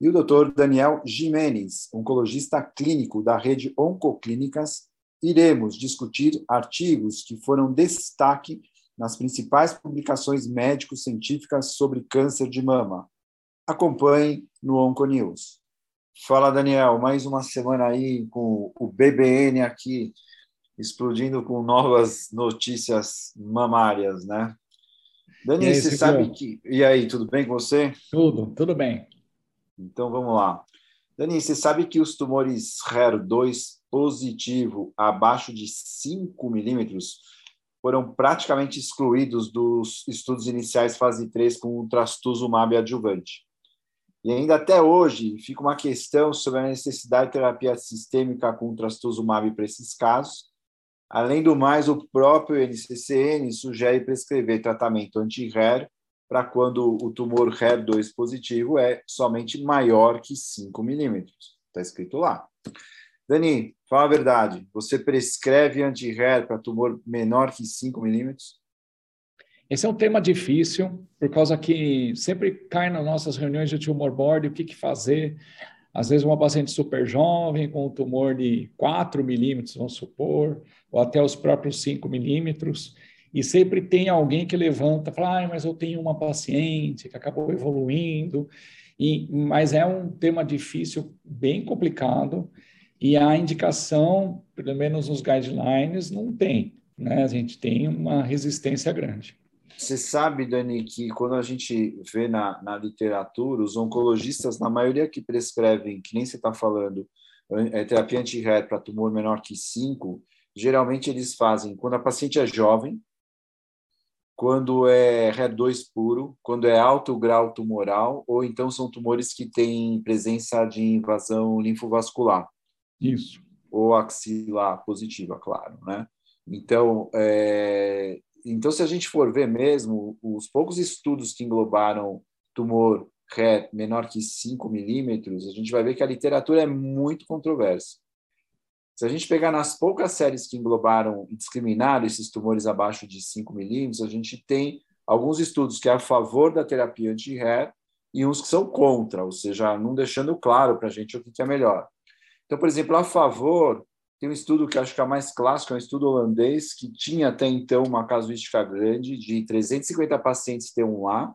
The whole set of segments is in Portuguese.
e o Dr. Daniel Jimenez, oncologista clínico da rede Oncoclínicas, iremos discutir artigos que foram destaque nas principais publicações médico-científicas sobre câncer de mama. Acompanhe no Onconews. Fala, Daniel, mais uma semana aí com o BBN aqui, explodindo com novas notícias mamárias, né? Daniel, você sabe que. E aí, tudo bem com você? Tudo, tudo bem. Então vamos lá. Dani, você sabe que os tumores HER2 positivo abaixo de 5 milímetros foram praticamente excluídos dos estudos iniciais fase 3 com o trastuzumab adjuvante. E ainda até hoje fica uma questão sobre a necessidade de terapia sistêmica com trastuzumab para esses casos. Além do mais, o próprio NCCN sugere prescrever tratamento anti-HER para quando o tumor HER2 positivo é somente maior que 5 milímetros. Está escrito lá. Dani, fala a verdade. Você prescreve anti-HER para tumor menor que 5 milímetros? Esse é um tema difícil, por causa que sempre cai nas nossas reuniões de tumor board o que, que fazer. Às vezes, uma paciente super jovem, com um tumor de 4 milímetros, vamos supor, ou até os próprios 5 milímetros, e sempre tem alguém que levanta fala, ah, mas eu tenho uma paciente que acabou evoluindo, e, mas é um tema difícil, bem complicado, e a indicação, pelo menos nos guidelines, não tem. Né? A gente tem uma resistência grande. Você sabe, Dani, que quando a gente vê na, na literatura, os oncologistas, na maioria que prescrevem, que nem você está falando, é, terapia anti-HER para tumor menor que 5, geralmente eles fazem quando a paciente é jovem, quando é HER2 puro, quando é alto grau tumoral, ou então são tumores que têm presença de invasão linfovascular. Isso. Ou axilar positiva, claro, né? Então, é, então, se a gente for ver mesmo, os poucos estudos que englobaram tumor RET menor que 5 milímetros, a gente vai ver que a literatura é muito controversa. Se a gente pegar nas poucas séries que englobaram e discriminaram esses tumores abaixo de 5 milímetros, a gente tem alguns estudos que é a favor da terapia anti-HER e uns que são contra, ou seja, não deixando claro para a gente o que é melhor. Então, por exemplo, a favor, tem um estudo que acho que é mais clássico, é um estudo holandês, que tinha até então uma casuística grande de 350 pacientes T1A,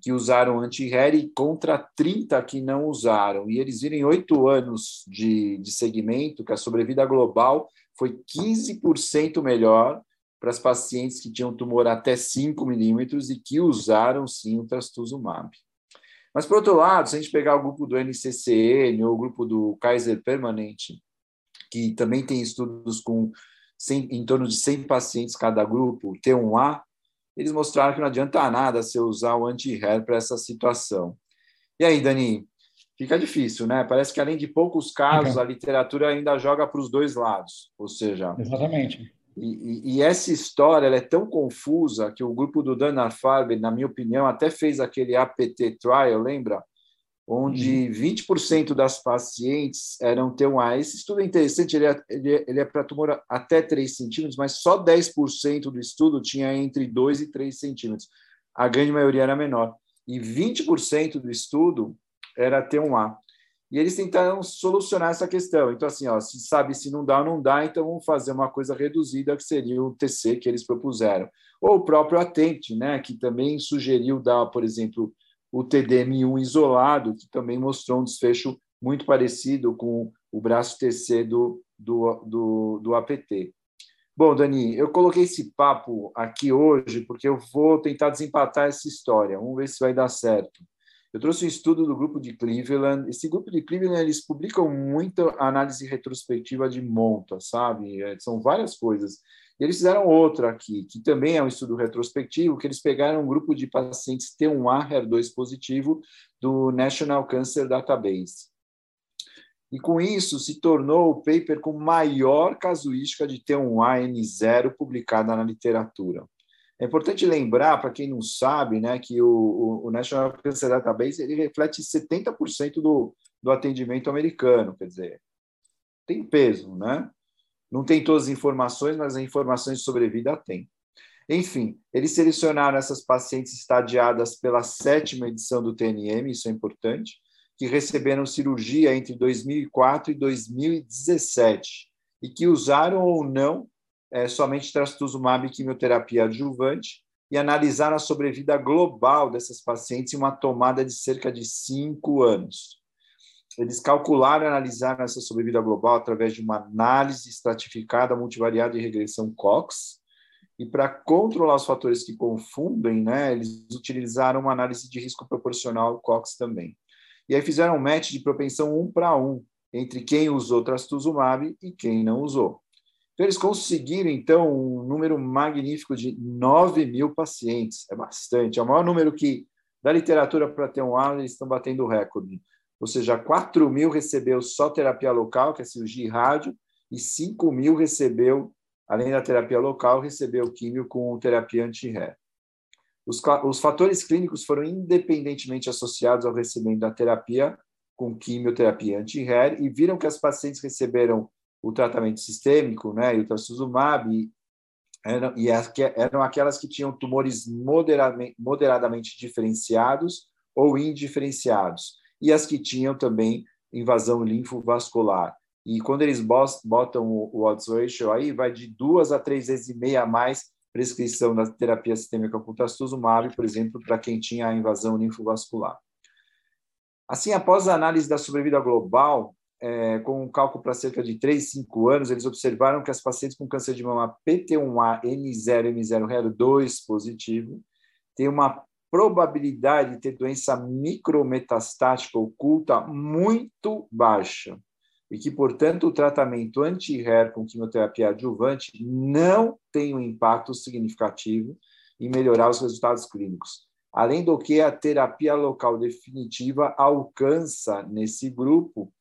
que usaram anti-HER contra 30 que não usaram. E eles viram em oito anos de, de segmento que a sobrevida global foi 15% melhor para as pacientes que tinham tumor até 5 milímetros e que usaram sim o trastuzumab. Mas, por outro lado, se a gente pegar o grupo do NCCN ou o grupo do Kaiser Permanente, que também tem estudos com 100, em torno de 100 pacientes cada grupo, T1A, eles mostraram que não adianta nada você usar o anti-HER para essa situação. E aí, Dani, fica difícil, né? Parece que além de poucos casos, a literatura ainda joga para os dois lados, ou seja... Exatamente. E, e, essa história é tão confusa que o grupo do Dana Farber, na minha opinião, até fez aquele APT trial, lembra? Onde uhum. 20% das pacientes eram T1A. Esse estudo é interessante, ele é, ele é, ele é para tumor até 3 centímetros, mas só 10% do estudo tinha entre 2 e 3 centímetros. A grande maioria era menor. E 20% do estudo era T1A. E eles tentaram solucionar essa questão. Então, assim, ó, se sabe se não dá ou não dá, então vamos fazer uma coisa reduzida, que seria o TC que eles propuseram. Ou o próprio Atente, né, que também sugeriu dar, por exemplo, o TDM1 isolado, que também mostrou um desfecho muito parecido com o braço TC do, do, do, do APT. Bom, Dani, eu coloquei esse papo aqui hoje porque eu vou tentar desempatar essa história. Vamos ver se vai dar certo. Eu trouxe um estudo do grupo de Cleveland. Esse grupo de Cleveland, eles publicam muita análise retrospectiva de monta, sabe? É, são várias coisas. Eles fizeram outra aqui, que também é um estudo retrospectivo, que eles pegaram um grupo de pacientes T1A HER2 positivo do National Cancer Database. e com isso se tornou o paper com maior casuística de T1A N0 publicada na literatura. É importante lembrar, para quem não sabe, né, que o, o National Cancer Database ele reflete 70% do, do atendimento americano, quer dizer, tem peso, né? Não tem todas as informações, mas as informações de sobrevida tem. Enfim, eles selecionaram essas pacientes estadiadas pela sétima edição do TNM, isso é importante, que receberam cirurgia entre 2004 e 2017 e que usaram ou não é, somente trastuzumab e quimioterapia adjuvante e analisaram a sobrevida global dessas pacientes em uma tomada de cerca de cinco anos. Eles calcularam e analisaram essa sobrevida global através de uma análise estratificada multivariada de regressão Cox, e para controlar os fatores que confundem, né, eles utilizaram uma análise de risco proporcional Cox também. E aí fizeram um match de propensão um para um entre quem usou trastuzumab e quem não usou. Então, eles conseguiram, então, um número magnífico de 9 mil pacientes. É bastante. É o maior número que, da literatura para ter um ano, eles estão batendo o recorde. Ou seja, 4 mil recebeu só terapia local, que é cirurgia e rádio, e 5 mil recebeu além da terapia local, recebeu químio com terapia anti-RE. Os, os, fatores clínicos foram independentemente associados ao recebimento da terapia com quimioterapia anti-RE e viram que as pacientes receberam o tratamento sistêmico, né, e o trastuzumab, e eram, e eram aquelas que tinham tumores moderadamente, moderadamente diferenciados ou indiferenciados, e as que tinham também invasão linfovascular. E quando eles botam o odds ratio aí, vai de duas a três vezes e meia a mais prescrição da terapia sistêmica com trastuzumab, por exemplo, para quem tinha a invasão linfovascular. Assim, após a análise da sobrevida global, é, com um cálculo para cerca de 3, 5 anos, eles observaram que as pacientes com câncer de mama PT1A N0, M0, HER2 positivo têm uma probabilidade de ter doença micrometastática oculta muito baixa e que, portanto, o tratamento anti-HER com quimioterapia adjuvante não tem um impacto significativo em melhorar os resultados clínicos. Além do que, a terapia local definitiva alcança, nesse grupo,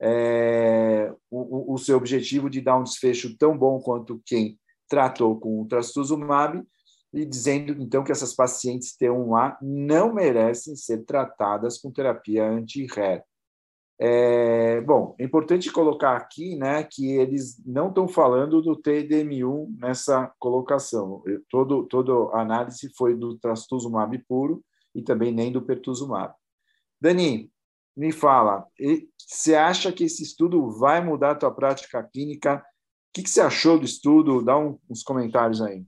é, o, o, seu objetivo de dar um desfecho tão bom quanto quem tratou com o trastuzumab, e dizendo, então, que essas pacientes T1A não merecem ser tratadas com terapia anti-HER. É, bom, é importante colocar aqui né, que eles não estão falando do TDM1 nessa colocação. Todo, toda a análise foi do trastuzumab puro e também nem do pertuzumab. Dani, me fala, você acha que esse estudo vai mudar a tua prática clínica? O que, que você achou do estudo? Dá um, uns comentários aí.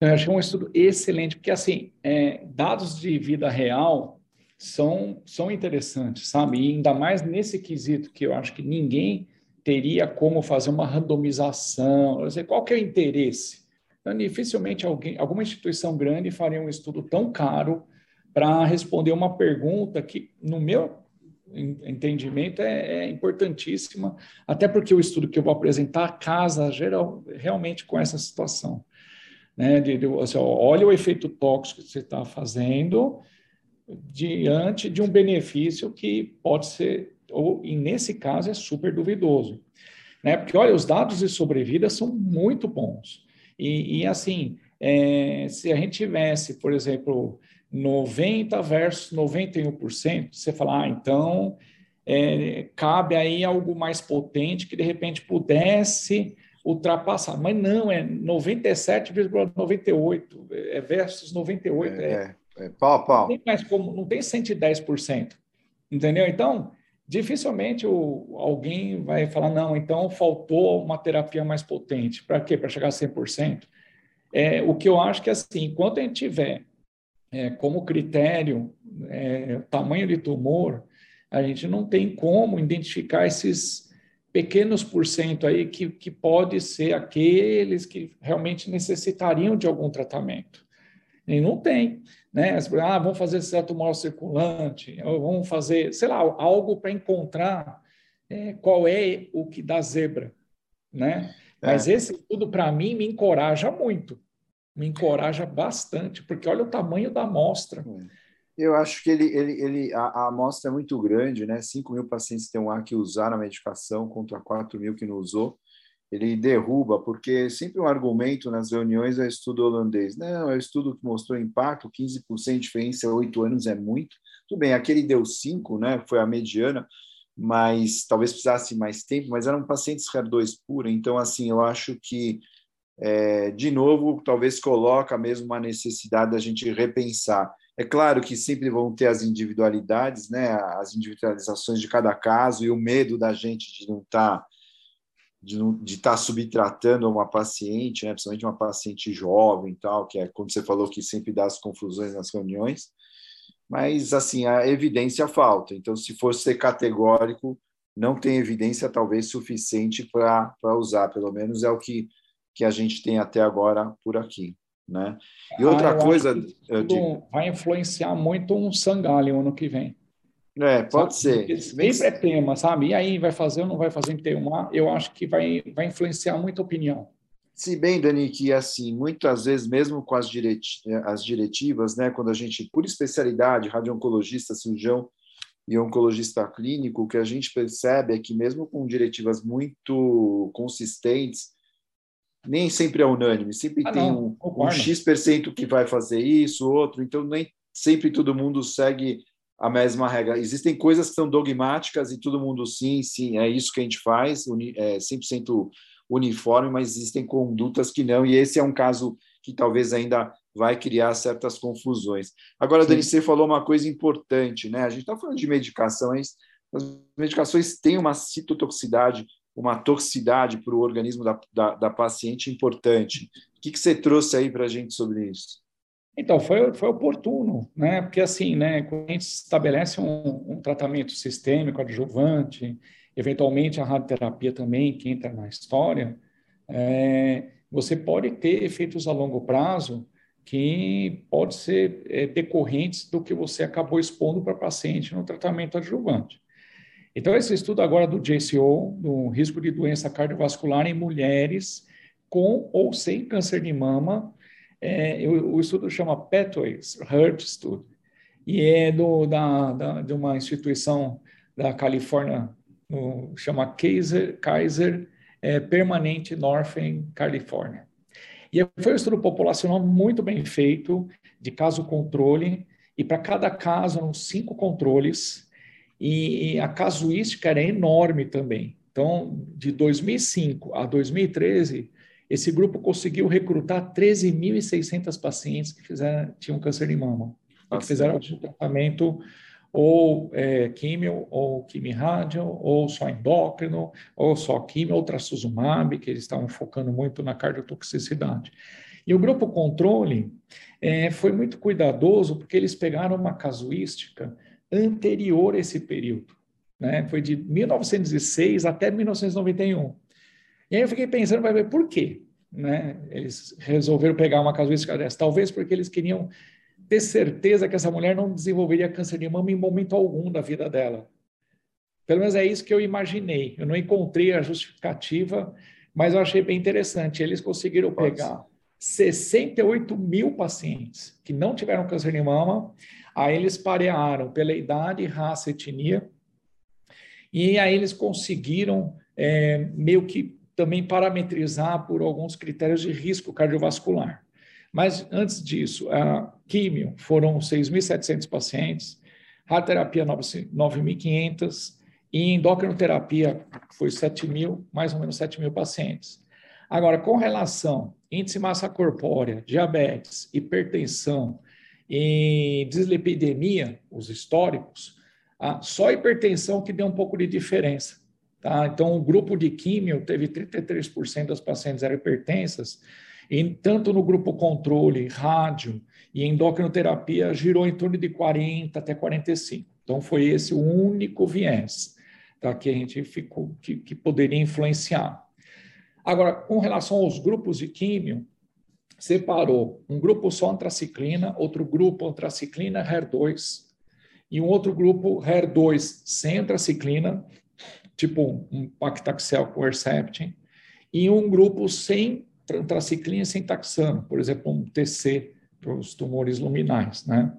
Eu achei um estudo excelente, porque, assim, é, dados de vida real são, são interessantes, sabe? E ainda mais nesse quesito que eu acho que ninguém teria como fazer uma randomização, eu sei, qual que é o interesse? Então, dificilmente alguém, alguma instituição grande faria um estudo tão caro para responder uma pergunta que, no meu entendimento, é, é, importantíssima, até porque o estudo que eu vou apresentar casa geral, realmente com essa situação. Né? De, de, assim, olha o efeito tóxico que você está fazendo diante de um benefício que pode ser, ou e nesse caso é super duvidoso. Né? Porque, olha, os dados de sobrevida são muito bons. E, e assim, é, se a gente tivesse, por exemplo, 90 versus 91%, você fala, ah, então é, cabe aí algo mais potente que de repente pudesse ultrapassar. Mas não, é 97,98 é versus 98. É, é, é, pau a pau. Não tem mais como, não tem 110%. Entendeu? Então, dificilmente o, alguém vai falar, não, então faltou uma terapia mais potente. Para quê? Para chegar a 100%? É, o que eu acho que, assim, enquanto a gente tiver é, como critério é, tamanho de tumor, a gente não tem como identificar esses pequenos por cento aí que, que pode ser aqueles que realmente necessitariam de algum tratamento. E não tem né? Ah, vamos fazer certo mal circulante, ou vamos fazer, sei lá, algo para encontrar é, qual é o que dá zebra, né? É. Mas esse tudo para mim me encoraja muito, me encoraja bastante, porque olha o tamanho da amostra. Eu acho que ele, ele, ele a, a, amostra é muito grande, né? 5 mil pacientes tem um ar que usaram a medicação contra 4 mil que não usou. Ele derruba, porque sempre um argumento nas reuniões é estudo holandês. Não, é o estudo que mostrou impacto, 15% de diferença, 8 anos é muito. Tudo bem, aquele deu 5, né? Foi a mediana, mas talvez precisasse mais tempo, mas eram pacientes HER2 pura, então, assim, eu acho que, é, de novo, talvez coloca mesmo uma necessidade da gente repensar é claro que sempre vão ter as individualidades, né, as individualizações de cada caso e o medo da gente de não estar tá, de estar tá subtratando uma paciente, né, principalmente uma paciente jovem tal, que é como você falou que sempre dá as confusões nas reuniões. Mas assim, a evidência falta. Então, se for ser categórico, não tem evidência talvez suficiente para usar, pelo menos é o que, que a gente tem até agora por aqui. Né? E outra ah, coisa. Digo... Vai influenciar muito um sangalho ano que vem. É, pode sabe? ser. Sempre é tema, sabe? E aí, vai fazer ou não vai fazer em T1A? Eu acho que vai, vai influenciar muita opinião. Se bem, Dani, que assim, muitas vezes, mesmo com as, as diretivas, né, quando a gente, por especialidade, radio-oncologista, cirurgião e oncologista clínico, o que a gente percebe é que, mesmo com diretivas muito consistentes, nem sempre é unânime, sempre ah, tem um, um X% que vai fazer isso, outro, então nem sempre todo mundo segue a mesma regra. Existem coisas que são dogmáticas e todo mundo sim, sim, é isso que a gente faz, é 100% uniforme, mas existem condutas que não, e esse é um caso que talvez ainda vai criar certas confusões. Agora, sim. Dani, você falou uma coisa importante, né? A gente está falando de medicações, as medicações têm uma citotoxicidade uma toxicidade para o organismo da, da, da, paciente importante. O que, que você trouxe aí para a gente sobre isso? Então, foi, foi oportuno, né? Porque assim, né, quando a gente estabelece um, um tratamento sistêmico, adjuvante, eventualmente a radioterapia também, que entra na história, é, você pode ter efeitos a longo prazo que pode ser é, decorrentes do que você acabou expondo para paciente no tratamento adjuvante. Então, esse estudo agora do JCO, do risco de doença cardiovascular em mulheres com ou sem câncer de mama, é, o, o, estudo chama Pathways Heart Study, e é do, da, da, de uma instituição da Califórnia, no, chama Kaiser, Kaiser é, Permanente Northern California. E foi um estudo populacional muito bem feito, de caso controle, e para cada caso eram cinco controles, e, a casuística era enorme também. Então, de 2005 a 2013, esse grupo conseguiu recrutar 13.600 pacientes que fizeram, tinham câncer de mama, que fizeram o tratamento ou é, químio, ou quimio-rádio, ou só endócrino, ou só químio, ou trastuzumab, que eles estavam focando muito na cardiotoxicidade. E o grupo controle é, foi muito cuidadoso, porque eles pegaram uma casuística anterior a esse período. Né? Foi de 1906 até 1991. E aí eu fiquei pensando, vai ver por quê? Né? Eles resolveram pegar uma casuística dessa. Talvez porque eles queriam ter certeza que essa mulher não desenvolveria câncer de mama em momento algum da vida dela. Pelo menos é isso que eu imaginei. Eu não encontrei a justificativa, mas eu achei bem interessante. Eles conseguiram pegar 68 mil pacientes que não tiveram câncer de mama Aí eles parearam pela idade, raça, etnia, e aí eles conseguiram é, meio que também parametrizar por alguns critérios de risco cardiovascular. Mas antes disso, a químio foram 6.700 pacientes, radioterapia 9.500 e endocrinoterapia foi 7 mil, mais ou menos 7 mil pacientes. Agora, com relação índice massa corpórea, diabetes, hipertensão, em dislipidemia, os históricos, ah, só hipertensão que deu um pouco de diferença. Tá? Então, o grupo de químio teve 33% das pacientes eram hipertensas, e tanto no grupo controle, rádio e endocrinoterapia, girou em torno de 40 até 45. Então, foi esse o único viés tá? que a gente ficou, que, que poderia influenciar. Agora, com relação aos grupos de químio, separou um grupo só antraciclina, outro grupo antraciclina HER2 e um outro grupo HER2 sem antraciclina, tipo um pactaxel com Herceptin, e um grupo sem antraciclina e sem taxano, por exemplo, um TC para os tumores luminais, né?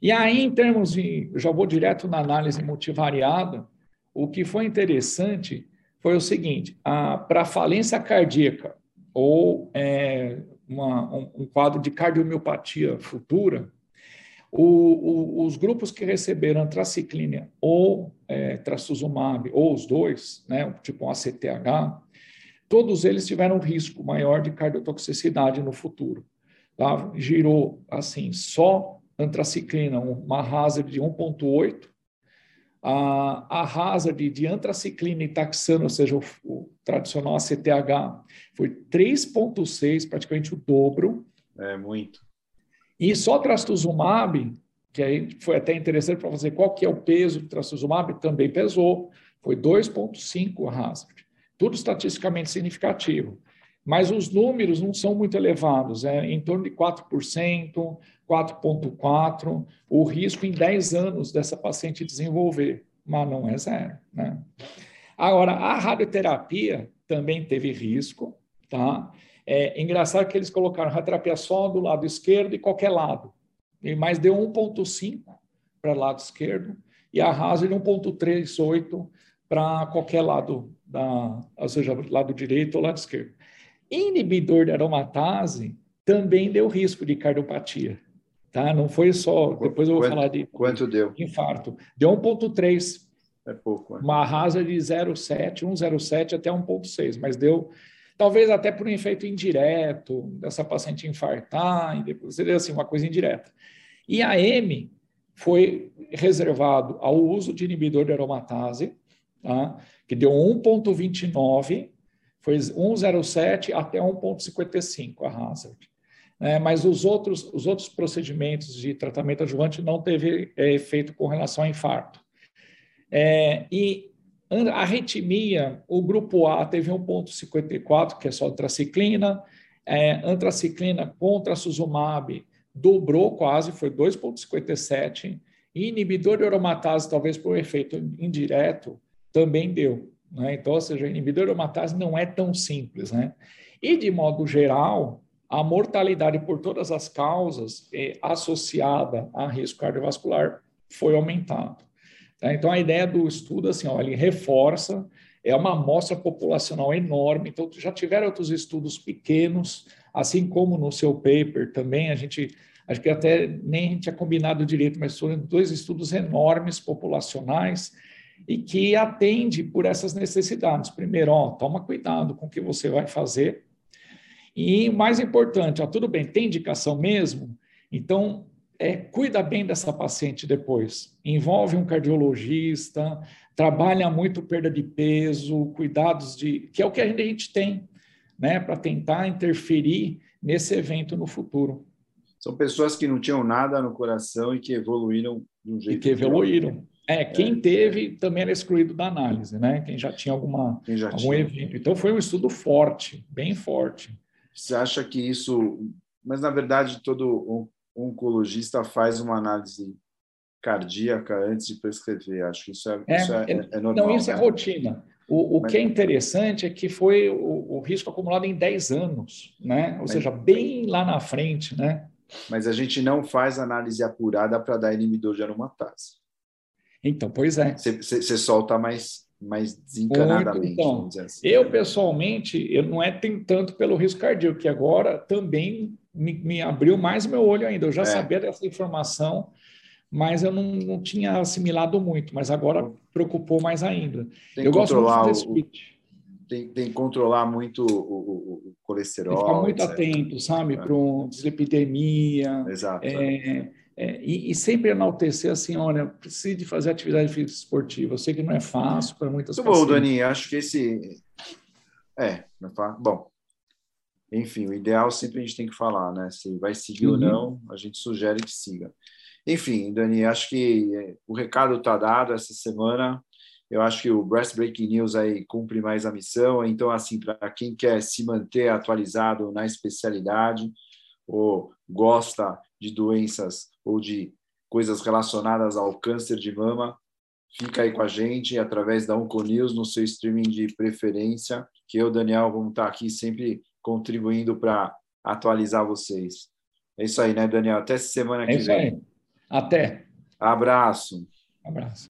E aí, em termos de, já vou direto na análise multivariada, o que foi interessante foi o seguinte: para falência cardíaca ou é, uma, um, quadro de cardiomiopatia futura, o, o, os grupos que receberam antraciclina ou é, trastuzumab, ou os dois, né, tipo um ACTH, todos eles tiveram um risco maior de cardiotoxicidade no futuro. Tá? Girou, assim, só antraciclina, uma hazard de 1,8, a, a hazard de antraciclina e taxano, ou seja, o, o tradicional ACTH, foi 3,6, praticamente o dobro. É, muito. E só trastuzumab, que aí foi até interessante para fazer qual que é o peso do trastuzumab, também pesou, foi 2,5 a hazard. Tudo estatisticamente significativo. Mas os números não são muito elevados, é em torno de 4%, 4,4%, o risco em 10 anos dessa paciente desenvolver, mas não é zero. Né? Agora, a radioterapia também teve risco, tá? É engraçado que eles colocaram radioterapia só do lado esquerdo e qualquer lado, mas deu 1,5 para o lado esquerdo e a hazard 1,38 para qualquer lado, da, ou seja, lado direito ou lado esquerdo. Inibidor de aromatase também deu risco de cardiopatia. Tá? Não foi só. Depois eu vou quanto, falar de. Quanto deu? Infarto. Deu 1,3. É pouco. Né? Uma hazard de 0,7, 1,07 até 1,6, mas deu. Talvez até por um efeito indireto, dessa paciente infartar, e depois seria assim, uma coisa indireta. E a M foi reservado ao uso de inibidor de aromatase, tá? que deu 1,29, foi 1,07 até 1,55 a hazard né, mas os outros, os outros procedimentos de tratamento adjuvante não teve é, efeito com relação ao infarto. É, e a arritmia, o grupo A teve 1,54, que é só antraciclina, é, antraciclina contra suzumab dobrou quase, foi 2,57, e inibidor de aromatase, talvez por efeito indireto, também deu. Né? Então, ou seja, inibidor de aromatase não é tão simples. Né? E, de modo geral, a mortalidade por todas as causas é, associada a risco cardiovascular foi aumentado. Tá? Então, a ideia do estudo, assim, ó, ele reforça, é uma amostra populacional enorme, então já tiveram outros estudos pequenos, assim como no seu paper também, a gente, acho que até nem tinha combinado direito, mas foram dois estudos enormes populacionais, e que atende por essas necessidades. Primeiro, ó, toma cuidado com o que você vai fazer, e mais importante, ó, tudo bem, tem indicação mesmo? Então, é, cuida bem dessa paciente depois. Envolve um cardiologista, trabalha muito perda de peso, cuidados de. que é o que a gente tem, né, para tentar interferir nesse evento no futuro. São pessoas que não tinham nada no coração e que evoluíram de um jeito. E que evoluíram. É, quem é, teve é. também era excluído da análise, né? Quem já tinha alguma, já algum tinha. evento. Então foi um estudo forte, bem forte. Você acha que isso. Mas, na verdade, todo oncologista faz uma análise cardíaca antes de prescrever. Acho que isso é, é, isso é, é, é normal. Não, isso é né? é rotina. O, o Mas... que é interessante é que foi o, o, risco acumulado em 10 anos, né? Ou Mas... seja, bem lá na frente, né? Mas a gente não faz análise apurada para dar inibidor de aromatase. Então, pois é. Você solta mais mais desencanadamente. então, assim. Eu, pessoalmente, eu não é tem tanto pelo risco cardíaco, que agora também me, me abriu mais meu olho ainda. Eu já é. sabia dessa informação, mas eu não, não tinha assimilado muito, mas agora preocupou mais ainda. Tem eu gosto muito desse o, tem, tem que controlar muito o, o, o colesterol. Tem que ficar muito etc. atento, sabe, é. para dislipidemia. Exato. É, é, e, e, sempre enaltecer assim, olha, precisa de fazer atividade física esportiva. Eu sei que não é fácil para muitas pessoas. Muito bom, Dani. Acho que esse... É, não é bom. Enfim, o ideal sempre a gente tem que falar, né? Se vai seguir uhum. ou não, a gente sugere que siga. Enfim, Dani, acho que é, o recado está dado essa semana. Eu acho que o Breast Breaking News aí cumpre mais a missão. Então, assim, para quem quer se manter atualizado na especialidade ou gosta de doenças ou de coisas relacionadas ao câncer de mama, fica aí com a gente através da Onconews no seu streaming de preferência, que eu, Daniel, vamos estar aqui sempre contribuindo para atualizar vocês. É isso aí, né, Daniel? Até semana é que vem. Aí. Até. Abraço. Abraço.